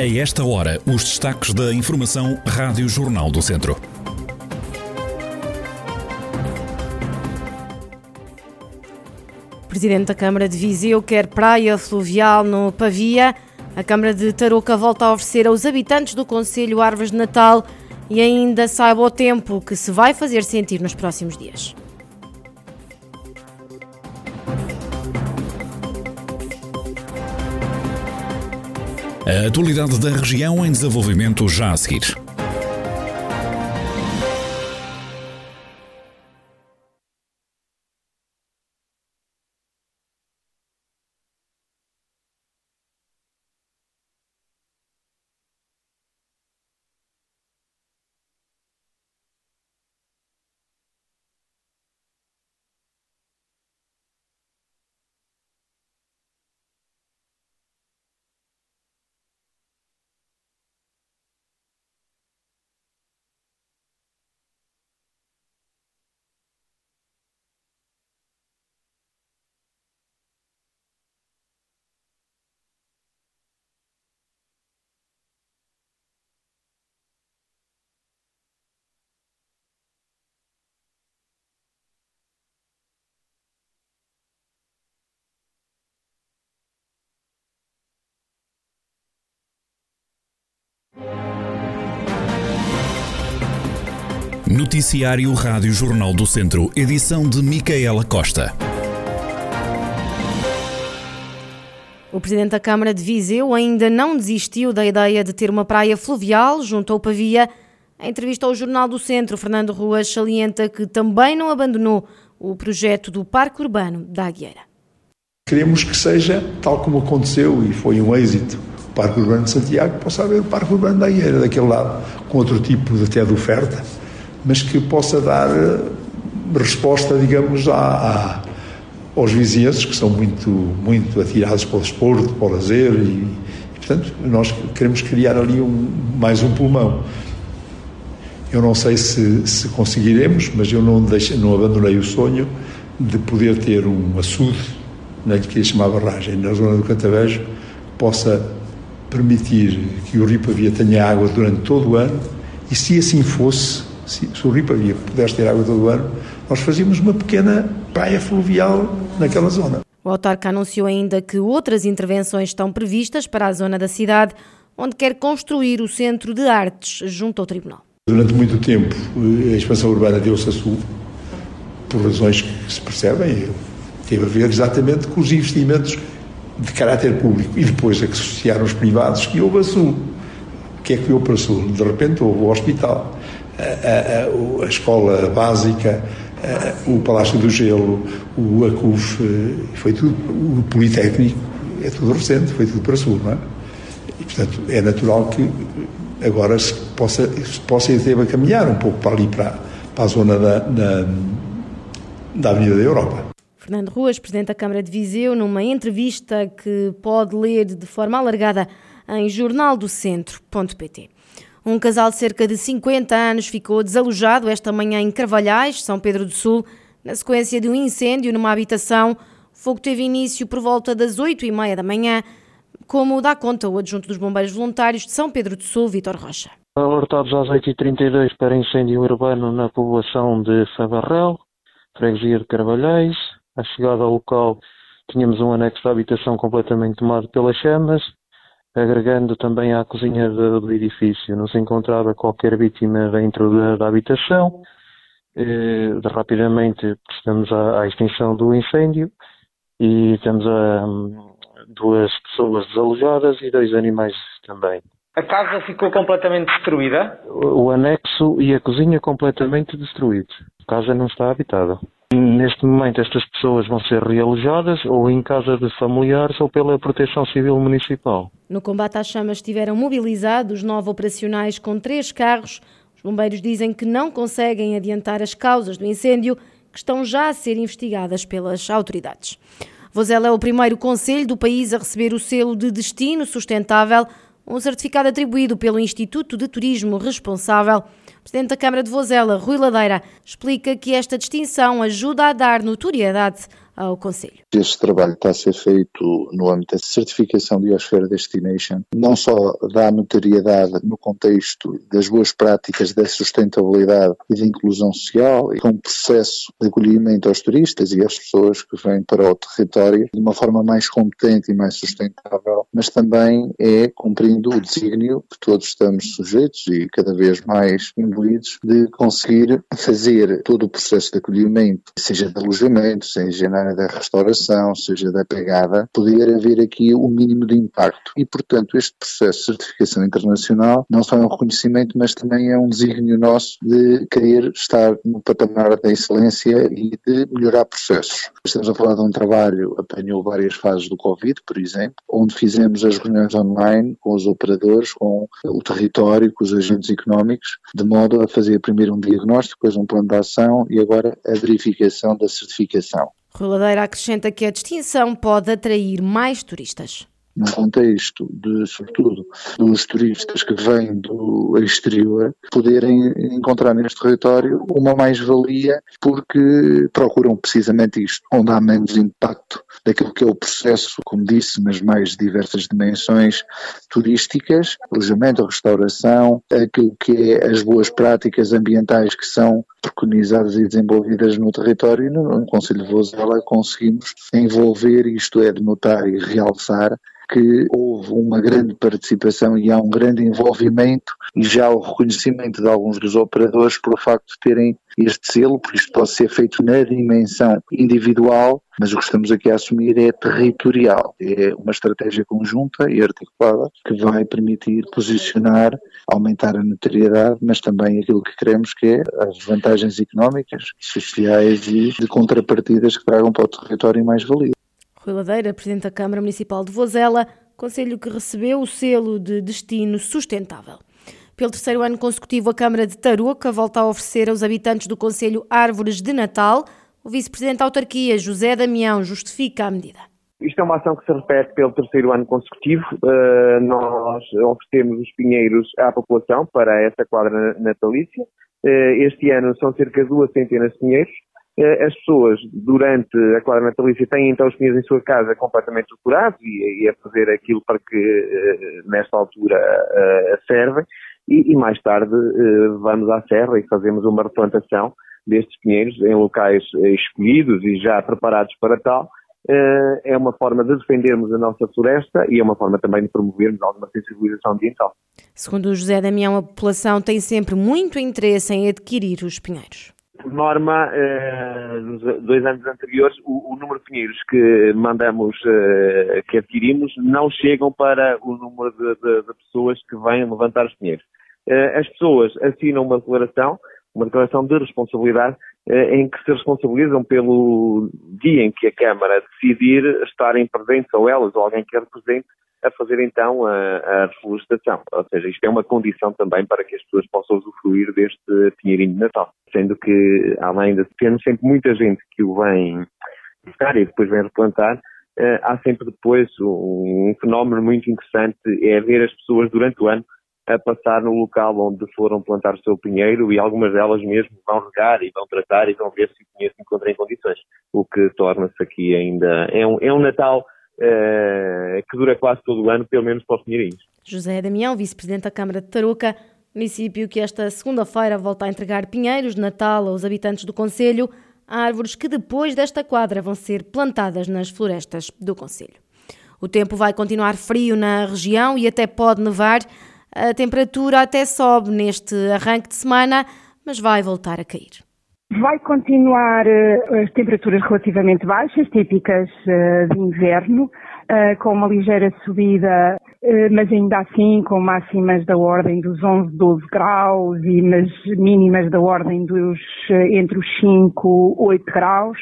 A esta hora, os destaques da Informação Rádio Jornal do Centro. Presidente da Câmara de Viseu quer praia fluvial no Pavia. A Câmara de Tarouca volta a oferecer aos habitantes do Conselho árvores de Natal e ainda saiba o tempo que se vai fazer sentir nos próximos dias. A atualidade da região em desenvolvimento já a seguir. Noticiário Rádio Jornal do Centro, edição de Micaela Costa. O Presidente da Câmara de Viseu ainda não desistiu da ideia de ter uma praia fluvial junto ao Pavia. Em entrevista ao Jornal do Centro, Fernando Ruas salienta que também não abandonou o projeto do Parque Urbano da Agueira. Queremos que seja tal como aconteceu e foi um êxito o Parque Urbano de Santiago, possa haver o Parque Urbano da Agueira, daquele lado, com outro tipo de, até de oferta mas que possa dar eh, resposta, digamos, a, a, aos vizinhos que são muito, muito atirados para o desporto, para o lazer e, e, portanto, nós queremos criar ali um, mais um pulmão. Eu não sei se, se conseguiremos, mas eu não, deixe, não abandonei o sonho de poder ter um açude, não lhe queria chamar barragem, na zona do Cantavejo, que possa permitir que o Rio Pavia tenha água durante todo o ano e se assim fosse, se, se o Rio Pavia pudesse ter água todo o ano, nós fazíamos uma pequena praia fluvial naquela zona. O autarca anunciou ainda que outras intervenções estão previstas para a zona da cidade, onde quer construir o Centro de Artes junto ao Tribunal. Durante muito tempo, a expansão urbana deu-se a sul, por razões que se percebem, teve a ver exatamente com os investimentos de caráter público e depois a que se associaram os privados, que houve a sul. O que é que houve para sul? De repente houve o hospital, a, a, a escola básica, o Palácio do Gelo, o ACUF, foi tudo, o Politécnico, é tudo recente, foi tudo para sul, não é? E, portanto, é natural que agora se possa, se possa e caminhar um pouco para ali, para, para a zona da, da, da Avenida da Europa. Fernando Ruas, Presidente da Câmara de Viseu, numa entrevista que pode ler de forma alargada em jornaldocentro.pt. Um casal de cerca de 50 anos ficou desalojado esta manhã em Carvalhais, São Pedro do Sul, na sequência de um incêndio numa habitação. O fogo teve início por volta das 8 e meia da manhã, como dá conta o adjunto dos bombeiros voluntários de São Pedro do Sul, Vitor Rocha. Alertados às 8h32 para incêndio urbano na povoação de Sabarrel, freguesia de Carvalhais. À chegada ao local tínhamos um anexo da habitação completamente tomado pelas chamas agregando também à cozinha do, do edifício. Não se encontrava qualquer vítima dentro da, da habitação. Eh, rapidamente estamos à, à, extinção do incêndio e temos a, um, duas pessoas desalojadas e dois animais também. A casa ficou completamente destruída? O, o anexo e a cozinha completamente destruídos. A casa não está habitada. Neste momento, estas pessoas vão ser realojadas ou em casa de familiares ou pela Proteção Civil Municipal. No combate às chamas estiveram mobilizados nove operacionais com três carros. Os bombeiros dizem que não conseguem adiantar as causas do incêndio, que estão já a ser investigadas pelas autoridades. Vozela é o primeiro conselho do país a receber o selo de destino sustentável, um certificado atribuído pelo Instituto de Turismo Responsável. Presidente da Câmara de Vozela, Rui Ladeira, explica que esta distinção ajuda a dar notoriedade ao Conselho. Este trabalho está a ser feito no âmbito da certificação de Biosfera Destination, não só dá notoriedade no contexto das boas práticas da sustentabilidade e da inclusão social, e com um processo de acolhimento aos turistas e às pessoas que vêm para o território de uma forma mais competente e mais sustentável, mas também é cumprindo o desígnio que todos estamos sujeitos e cada vez mais imbuídos de conseguir fazer todo o processo de acolhimento, seja de alojamento, seja na área da restauração, seja da pegada, poder haver aqui o um mínimo de impacto. E, portanto, este processo de certificação internacional não só é um reconhecimento, mas também é um desígnio nosso de querer estar no patamar da excelência e de melhorar processos. Estamos a falar de um trabalho, apanhou várias fases do Covid, por exemplo, onde fizemos as reuniões online com os operadores, com o território, com os agentes económicos, de modo a fazer primeiro um diagnóstico, depois um plano de ação e agora a verificação da certificação. Rui Ladeira acrescenta que a distinção pode atrair mais turistas. Num contexto de, sobretudo, dos turistas que vêm do exterior, poderem encontrar neste território uma mais-valia porque procuram precisamente isto, onde há menos impacto daquilo que é o processo, como disse, nas mais diversas dimensões turísticas, alojamento, restauração, aquilo que é as boas práticas ambientais que são preconizadas e desenvolvidas no território e no, no Conselho de Vozela conseguimos envolver, isto é, de notar e realçar que houve uma grande participação e há um grande envolvimento e já o reconhecimento de alguns dos operadores por o facto de terem este selo, porque isto pode ser feito na dimensão individual, mas o que estamos aqui a assumir é territorial. É uma estratégia conjunta e articulada que vai permitir posicionar, aumentar a notoriedade, mas também aquilo que queremos que é as vantagens económicas, sociais e de contrapartidas que tragam para o território mais valia. Rui Ladeira, Presidente da Câmara Municipal de Vozela, conselho que recebeu o selo de destino sustentável. Pelo terceiro ano consecutivo, a Câmara de Tarouca volta a oferecer aos habitantes do Conselho árvores de Natal. O Vice-Presidente da Autarquia, José Damião, justifica a medida. Isto é uma ação que se repete pelo terceiro ano consecutivo. Uh, nós oferecemos os pinheiros à população para esta quadra natalícia. Uh, este ano são cerca de duas centenas de pinheiros. Eh, as pessoas, durante a quadra natalícia, têm então os pinheiros em sua casa completamente decorados e, e, a fazer aquilo para que, nesta altura, servem. E, e, mais tarde vamos à serra e fazemos uma replantação destes pinheiros em locais escolhidos e já preparados para tal. É uma forma de defendermos a nossa floresta e é uma forma também de promovermos alguma sensibilização ambiental. Segundo o José Damião, a população tem sempre muito interesse em adquirir os pinheiros por norma, eh, nos dois anos anteriores, o, número de pinheiros que mandamos, eh, que adquirimos, não chegam para o número de, de, de pessoas que vêm levantar os pinheiros. Eh, as pessoas assinam uma declaração, uma declaração de responsabilidade, eh, em que se responsabilizam pelo dia em que a Câmara decidir estarem presentes, ou elas, ou alguém que a represente, a fazer então a, a reflorestação. Ou seja, isto é uma condição também para que as pessoas possam usufruir deste pinheirinho de Natal. Sendo que, além de termos sempre muita gente que o vem buscar e depois vem replantar, uh, há sempre depois um fenómeno muito interessante, é ver as pessoas durante o ano a passar no local onde foram plantar o seu pinheiro e algumas delas mesmo vão regar e vão tratar e vão ver se o pinheiro se encontra em condições. O que torna-se aqui ainda. É um, é um Natal uh, que dura quase todo o ano, pelo menos para os pinheirinhos. José Damião, vice-presidente da Câmara de Tarouca, município que esta segunda-feira volta a entregar pinheiros de Natal aos habitantes do Conselho, árvores que depois desta quadra vão ser plantadas nas florestas do Conselho. O tempo vai continuar frio na região e até pode nevar. A temperatura até sobe neste arranque de semana, mas vai voltar a cair. Vai continuar uh, as temperaturas relativamente baixas, típicas uh, de inverno, uh, com uma ligeira subida, mas ainda assim com máximas da ordem dos 11, 12 graus e mas mínimas da ordem dos entre os 5, 8 graus.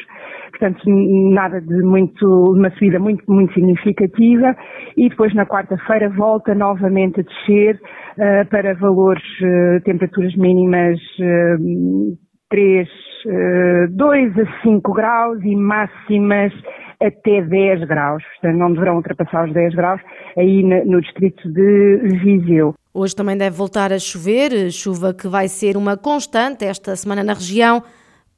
Portanto, nada de muito, uma subida muito, muito significativa. E depois na quarta-feira volta novamente a descer para valores, temperaturas mínimas 3, 2 eh, a 5 graus e máximas até 10 graus. Portanto, não deverão ultrapassar os 10 graus aí no distrito de Viseu. Hoje também deve voltar a chover, chuva que vai ser uma constante esta semana na região.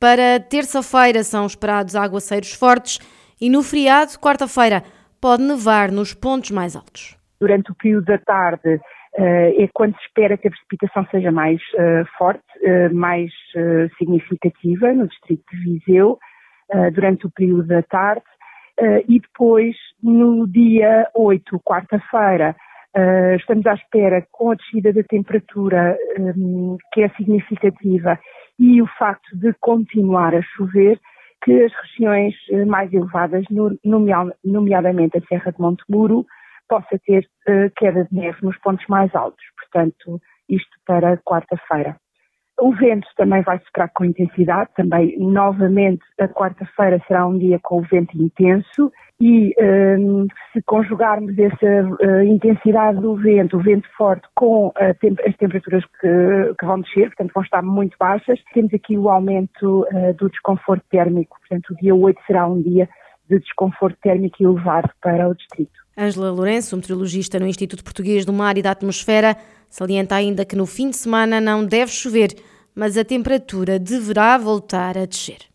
Para terça-feira são esperados aguaceiros fortes e no feriado, quarta-feira, pode nevar nos pontos mais altos. Durante o período da tarde é quando se espera que a precipitação seja mais forte, mais significativa no distrito de Viseu, durante o período da tarde. E depois, no dia 8, quarta-feira, Uh, estamos à espera, com a descida da temperatura, um, que é significativa, e o facto de continuar a chover, que as regiões eh, mais elevadas, nomeadamente a Serra de Montemuro, possa ter uh, queda de neve nos pontos mais altos. Portanto, isto para quarta-feira. O vento também vai soprar com intensidade, também novamente a quarta-feira será um dia com o vento intenso e um, se conjugarmos essa uh, intensidade do vento, o vento forte, com tem as temperaturas que, que, vão descer, portanto vão estar muito baixas, temos aqui o aumento uh, do desconforto térmico, portanto o dia 8 será um dia de desconforto térmico elevado para o distrito. Ângela Lourenço, meteorologista no Instituto Português do Mar e da Atmosfera, salienta ainda que no fim de semana não deve chover, mas a temperatura deverá voltar a descer.